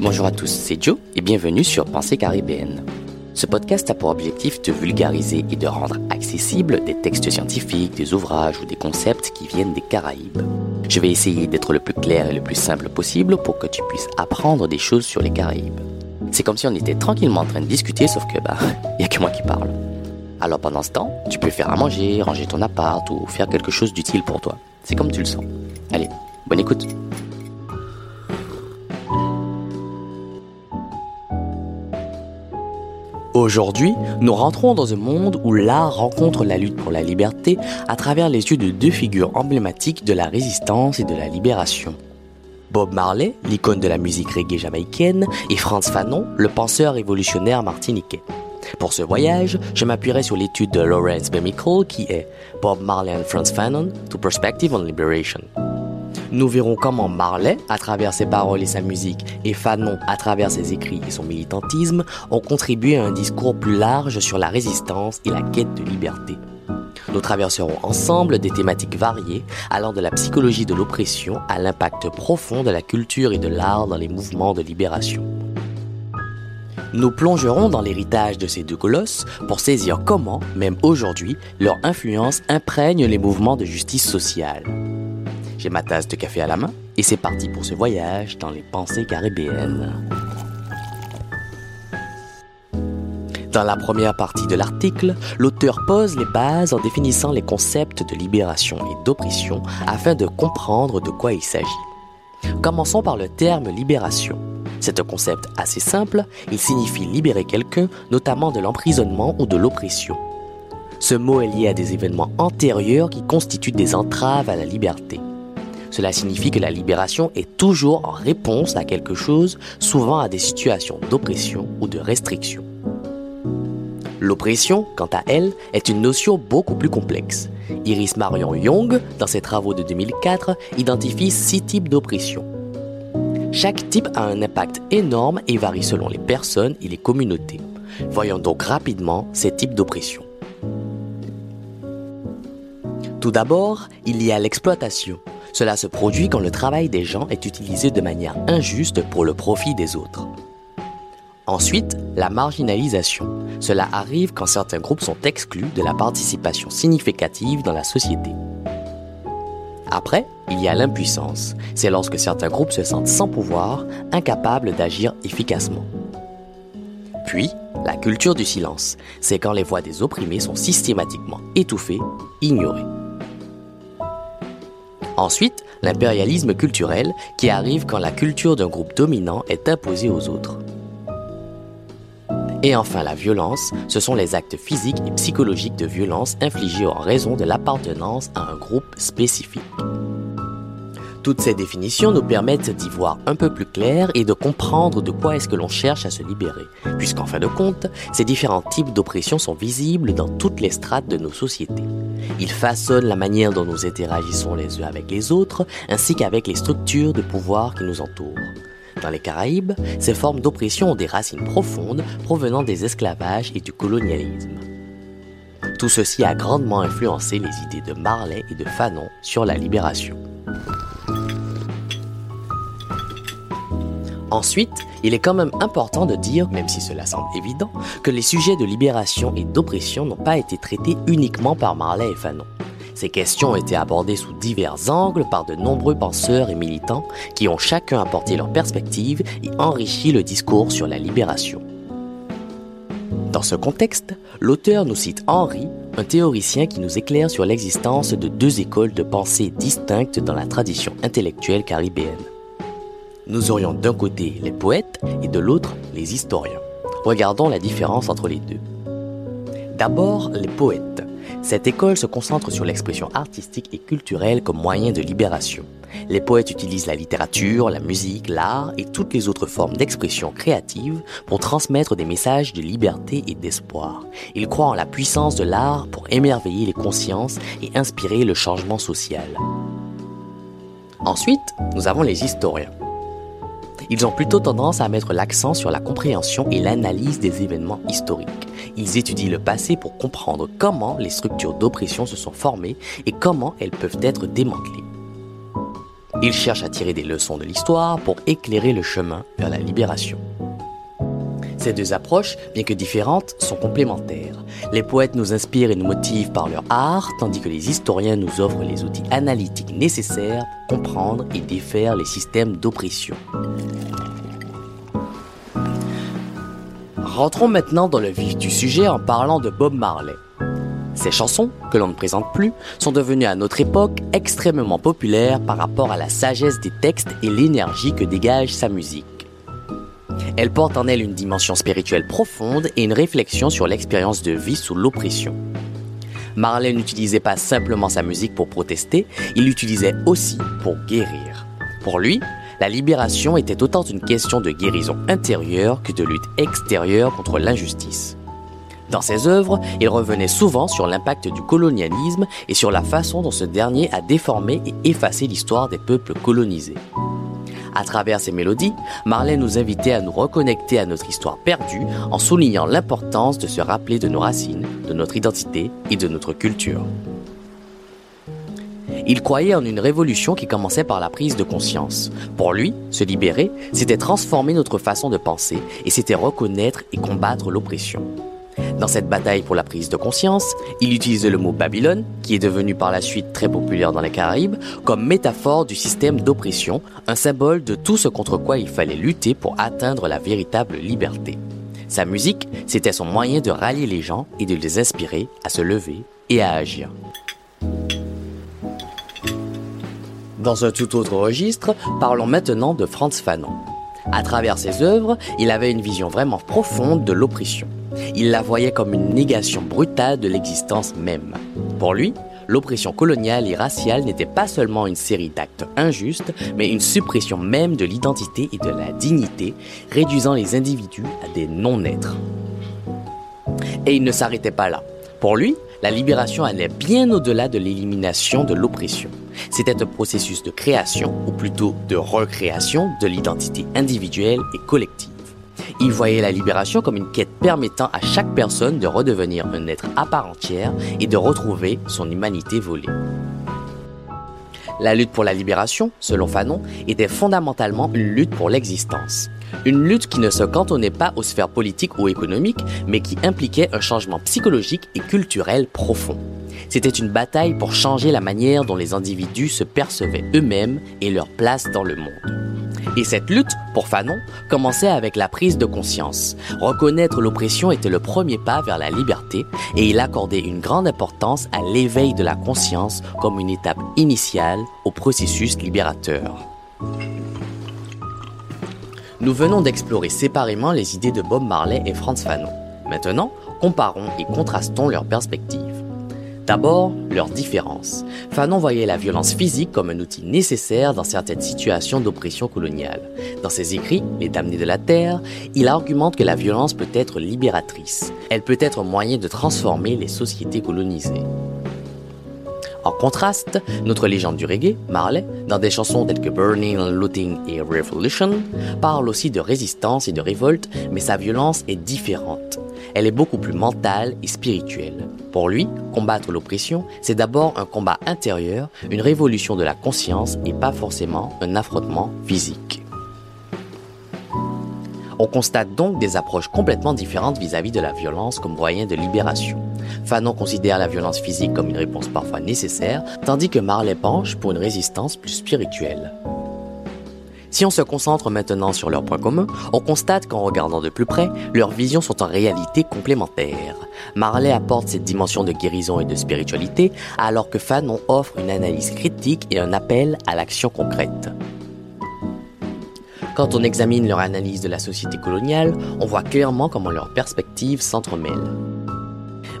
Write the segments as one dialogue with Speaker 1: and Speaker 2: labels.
Speaker 1: Bonjour à tous, c'est Joe et bienvenue sur Pensée caribéenne. Ce podcast a pour objectif de vulgariser et de rendre accessibles des textes scientifiques, des ouvrages ou des concepts qui viennent des Caraïbes. Je vais essayer d'être le plus clair et le plus simple possible pour que tu puisses apprendre des choses sur les Caraïbes. C'est comme si on était tranquillement en train de discuter, sauf que bah, y a que moi qui parle. Alors pendant ce temps, tu peux faire à manger, ranger ton appart ou faire quelque chose d'utile pour toi. C'est comme tu le sens. Allez, bonne écoute. Aujourd'hui, nous rentrons dans un monde où l'art rencontre la lutte pour la liberté à travers les yeux de deux figures emblématiques de la résistance et de la libération. Bob Marley, l'icône de la musique reggae jamaïcaine, et Franz Fanon, le penseur révolutionnaire martiniquais. Pour ce voyage, je m'appuierai sur l'étude de Lawrence Bemichael qui est Bob Marley and Franz Fanon to Perspective on Liberation. Nous verrons comment Marley, à travers ses paroles et sa musique, et Fanon, à travers ses écrits et son militantisme, ont contribué à un discours plus large sur la résistance et la quête de liberté. Nous traverserons ensemble des thématiques variées, allant de la psychologie de l'oppression à l'impact profond de la culture et de l'art dans les mouvements de libération. Nous plongerons dans l'héritage de ces deux colosses pour saisir comment, même aujourd'hui, leur influence imprègne les mouvements de justice sociale. J'ai ma tasse de café à la main et c'est parti pour ce voyage dans les pensées caribéennes. Dans la première partie de l'article, l'auteur pose les bases en définissant les concepts de libération et d'oppression afin de comprendre de quoi il s'agit. Commençons par le terme libération. C'est un concept assez simple, il signifie libérer quelqu'un, notamment de l'emprisonnement ou de l'oppression. Ce mot est lié à des événements antérieurs qui constituent des entraves à la liberté. Cela signifie que la libération est toujours en réponse à quelque chose, souvent à des situations d'oppression ou de restriction. L'oppression, quant à elle, est une notion beaucoup plus complexe. Iris Marion Young, dans ses travaux de 2004, identifie six types d'oppression. Chaque type a un impact énorme et varie selon les personnes et les communautés. Voyons donc rapidement ces types d'oppression. Tout d'abord, il y a l'exploitation. Cela se produit quand le travail des gens est utilisé de manière injuste pour le profit des autres. Ensuite, la marginalisation. Cela arrive quand certains groupes sont exclus de la participation significative dans la société. Après, il y a l'impuissance. C'est lorsque certains groupes se sentent sans pouvoir, incapables d'agir efficacement. Puis, la culture du silence. C'est quand les voix des opprimés sont systématiquement étouffées, ignorées. Ensuite, l'impérialisme culturel qui arrive quand la culture d'un groupe dominant est imposée aux autres. Et enfin, la violence, ce sont les actes physiques et psychologiques de violence infligés en raison de l'appartenance à un groupe spécifique. Toutes ces définitions nous permettent d'y voir un peu plus clair et de comprendre de quoi est-ce que l'on cherche à se libérer, puisqu'en fin de compte, ces différents types d'oppression sont visibles dans toutes les strates de nos sociétés. Ils façonnent la manière dont nous interagissons les uns avec les autres, ainsi qu'avec les structures de pouvoir qui nous entourent. Dans les Caraïbes, ces formes d'oppression ont des racines profondes provenant des esclavages et du colonialisme. Tout ceci a grandement influencé les idées de Marley et de Fanon sur la libération. Ensuite, il est quand même important de dire, même si cela semble évident, que les sujets de libération et d'oppression n'ont pas été traités uniquement par Marley et Fanon. Ces questions ont été abordées sous divers angles par de nombreux penseurs et militants qui ont chacun apporté leur perspective et enrichi le discours sur la libération. Dans ce contexte, l'auteur nous cite Henry, un théoricien qui nous éclaire sur l'existence de deux écoles de pensée distinctes dans la tradition intellectuelle caribéenne. Nous aurions d'un côté les poètes et de l'autre les historiens. Regardons la différence entre les deux. D'abord, les poètes. Cette école se concentre sur l'expression artistique et culturelle comme moyen de libération. Les poètes utilisent la littérature, la musique, l'art et toutes les autres formes d'expression créative pour transmettre des messages de liberté et d'espoir. Ils croient en la puissance de l'art pour émerveiller les consciences et inspirer le changement social. Ensuite, nous avons les historiens. Ils ont plutôt tendance à mettre l'accent sur la compréhension et l'analyse des événements historiques. Ils étudient le passé pour comprendre comment les structures d'oppression se sont formées et comment elles peuvent être démantelées. Ils cherchent à tirer des leçons de l'histoire pour éclairer le chemin vers la libération. Ces deux approches, bien que différentes, sont complémentaires. Les poètes nous inspirent et nous motivent par leur art, tandis que les historiens nous offrent les outils analytiques nécessaires pour comprendre et défaire les systèmes d'oppression. Rentrons maintenant dans le vif du sujet en parlant de Bob Marley. Ces chansons, que l'on ne présente plus, sont devenues à notre époque extrêmement populaires par rapport à la sagesse des textes et l'énergie que dégage sa musique. Elle porte en elle une dimension spirituelle profonde et une réflexion sur l'expérience de vie sous l'oppression. Marley n'utilisait pas simplement sa musique pour protester, il l'utilisait aussi pour guérir. Pour lui, la libération était autant une question de guérison intérieure que de lutte extérieure contre l'injustice. Dans ses œuvres, il revenait souvent sur l'impact du colonialisme et sur la façon dont ce dernier a déformé et effacé l'histoire des peuples colonisés. À travers ces mélodies, Marley nous invitait à nous reconnecter à notre histoire perdue en soulignant l'importance de se rappeler de nos racines, de notre identité et de notre culture. Il croyait en une révolution qui commençait par la prise de conscience. Pour lui, se libérer, c'était transformer notre façon de penser et c'était reconnaître et combattre l'oppression. Dans cette bataille pour la prise de conscience, il utilisait le mot Babylone, qui est devenu par la suite très populaire dans les Caraïbes, comme métaphore du système d'oppression, un symbole de tout ce contre quoi il fallait lutter pour atteindre la véritable liberté. Sa musique, c'était son moyen de rallier les gens et de les inspirer à se lever et à agir. Dans un tout autre registre, parlons maintenant de Franz Fanon. À travers ses œuvres, il avait une vision vraiment profonde de l'oppression. Il la voyait comme une négation brutale de l'existence même. Pour lui, l'oppression coloniale et raciale n'était pas seulement une série d'actes injustes, mais une suppression même de l'identité et de la dignité, réduisant les individus à des non-êtres. Et il ne s'arrêtait pas là. Pour lui, la libération allait bien au-delà de l'élimination de l'oppression. C'était un processus de création, ou plutôt de recréation, de l'identité individuelle et collective. Il voyait la libération comme une quête permettant à chaque personne de redevenir un être à part entière et de retrouver son humanité volée. La lutte pour la libération, selon Fanon, était fondamentalement une lutte pour l'existence. Une lutte qui ne se cantonnait pas aux sphères politiques ou économiques, mais qui impliquait un changement psychologique et culturel profond. C'était une bataille pour changer la manière dont les individus se percevaient eux-mêmes et leur place dans le monde. Et cette lutte, pour Fanon, commençait avec la prise de conscience. Reconnaître l'oppression était le premier pas vers la liberté et il accordait une grande importance à l'éveil de la conscience comme une étape initiale au processus libérateur. Nous venons d'explorer séparément les idées de Bob Marley et Franz Fanon. Maintenant, comparons et contrastons leurs perspectives. D'abord, leurs différences. Fanon voyait la violence physique comme un outil nécessaire dans certaines situations d'oppression coloniale. Dans ses écrits, Les damnés de la terre, il argumente que la violence peut être libératrice. Elle peut être moyen de transformer les sociétés colonisées. En contraste, notre légende du reggae, Marley, dans des chansons telles que Burning, Looting et Revolution, parle aussi de résistance et de révolte, mais sa violence est différente. Elle est beaucoup plus mentale et spirituelle. Pour lui, combattre l'oppression, c'est d'abord un combat intérieur, une révolution de la conscience et pas forcément un affrontement physique. On constate donc des approches complètement différentes vis-à-vis de la violence comme moyen de libération. Fanon considère la violence physique comme une réponse parfois nécessaire, tandis que Marley penche pour une résistance plus spirituelle. Si on se concentre maintenant sur leurs points communs, on constate qu'en regardant de plus près, leurs visions sont en réalité complémentaires. Marley apporte cette dimension de guérison et de spiritualité, alors que Fanon offre une analyse critique et un appel à l'action concrète. Quand on examine leur analyse de la société coloniale, on voit clairement comment leurs perspectives s'entremêlent.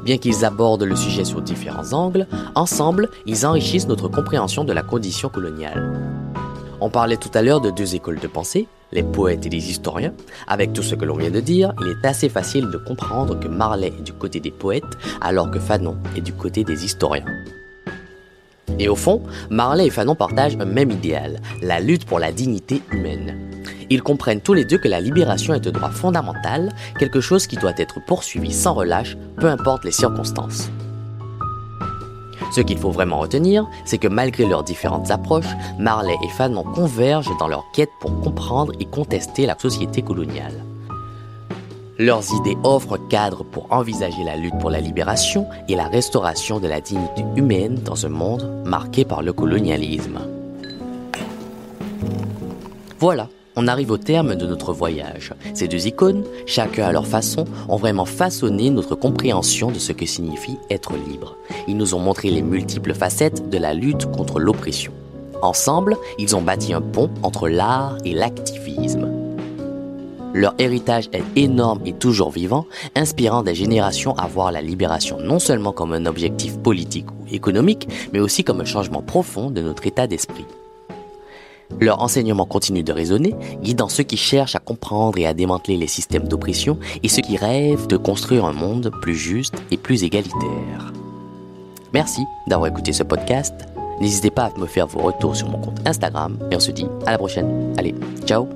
Speaker 1: Bien qu'ils abordent le sujet sous différents angles, ensemble, ils enrichissent notre compréhension de la condition coloniale. On parlait tout à l'heure de deux écoles de pensée, les poètes et les historiens. Avec tout ce que l'on vient de dire, il est assez facile de comprendre que Marley est du côté des poètes alors que Fanon est du côté des historiens. Et au fond, Marley et Fanon partagent un même idéal, la lutte pour la dignité humaine. Ils comprennent tous les deux que la libération est un droit fondamental, quelque chose qui doit être poursuivi sans relâche, peu importe les circonstances. Ce qu'il faut vraiment retenir, c'est que malgré leurs différentes approches, Marley et Fanon convergent dans leur quête pour comprendre et contester la société coloniale. Leurs idées offrent cadre pour envisager la lutte pour la libération et la restauration de la dignité humaine dans un monde marqué par le colonialisme. Voilà, on arrive au terme de notre voyage. Ces deux icônes, chacun à leur façon, ont vraiment façonné notre compréhension de ce que signifie être libre. Ils nous ont montré les multiples facettes de la lutte contre l'oppression. Ensemble, ils ont bâti un pont entre l'art et l'activisme. Leur héritage est énorme et toujours vivant, inspirant des générations à voir la libération non seulement comme un objectif politique ou économique, mais aussi comme un changement profond de notre état d'esprit. Leur enseignement continue de résonner, guidant ceux qui cherchent à comprendre et à démanteler les systèmes d'oppression et ceux qui rêvent de construire un monde plus juste et plus égalitaire. Merci d'avoir écouté ce podcast. N'hésitez pas à me faire vos retours sur mon compte Instagram et on se dit à la prochaine. Allez, ciao